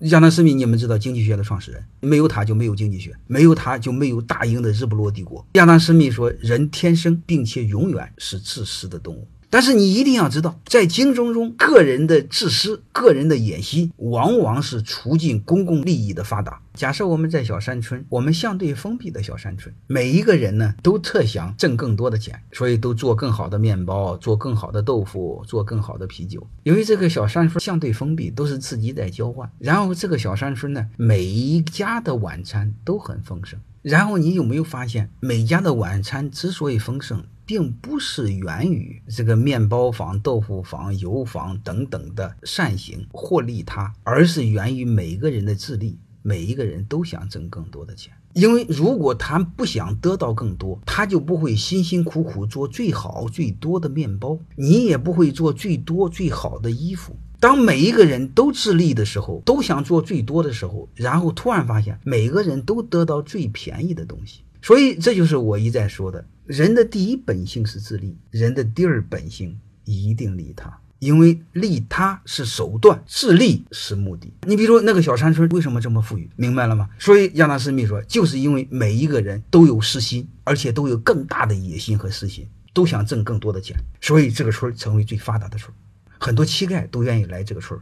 亚当·斯密，你们知道经济学的创始人，没有他就没有经济学，没有他就没有大英的日不落帝国。亚当·斯密说：“人天生并且永远是自私的动物。”但是你一定要知道，在竞争中，个人的自私、个人的野心，往往是促进公共利益的发达。假设我们在小山村，我们相对封闭的小山村，每一个人呢都特想挣更多的钱，所以都做更好的面包，做更好的豆腐，做更好的啤酒。由于这个小山村相对封闭，都是自己在交换，然后这个小山村呢，每一家的晚餐都很丰盛。然后你有没有发现，每家的晚餐之所以丰盛？并不是源于这个面包房、豆腐房、油房等等的善行或利他，而是源于每个人的自利。每一个人都想挣更多的钱，因为如果他不想得到更多，他就不会辛辛苦苦做最好最多的面包，你也不会做最多最好的衣服。当每一个人都自利的时候，都想做最多的时候，然后突然发现每个人都得到最便宜的东西。所以这就是我一再说的。人的第一本性是自利，人的第二本性一定利他，因为利他是手段，自利是目的。你比如说那个小山村为什么这么富裕，明白了吗？所以亚当斯密说，就是因为每一个人都有私心，而且都有更大的野心和私心，都想挣更多的钱，所以这个村成为最发达的村，很多乞丐都愿意来这个村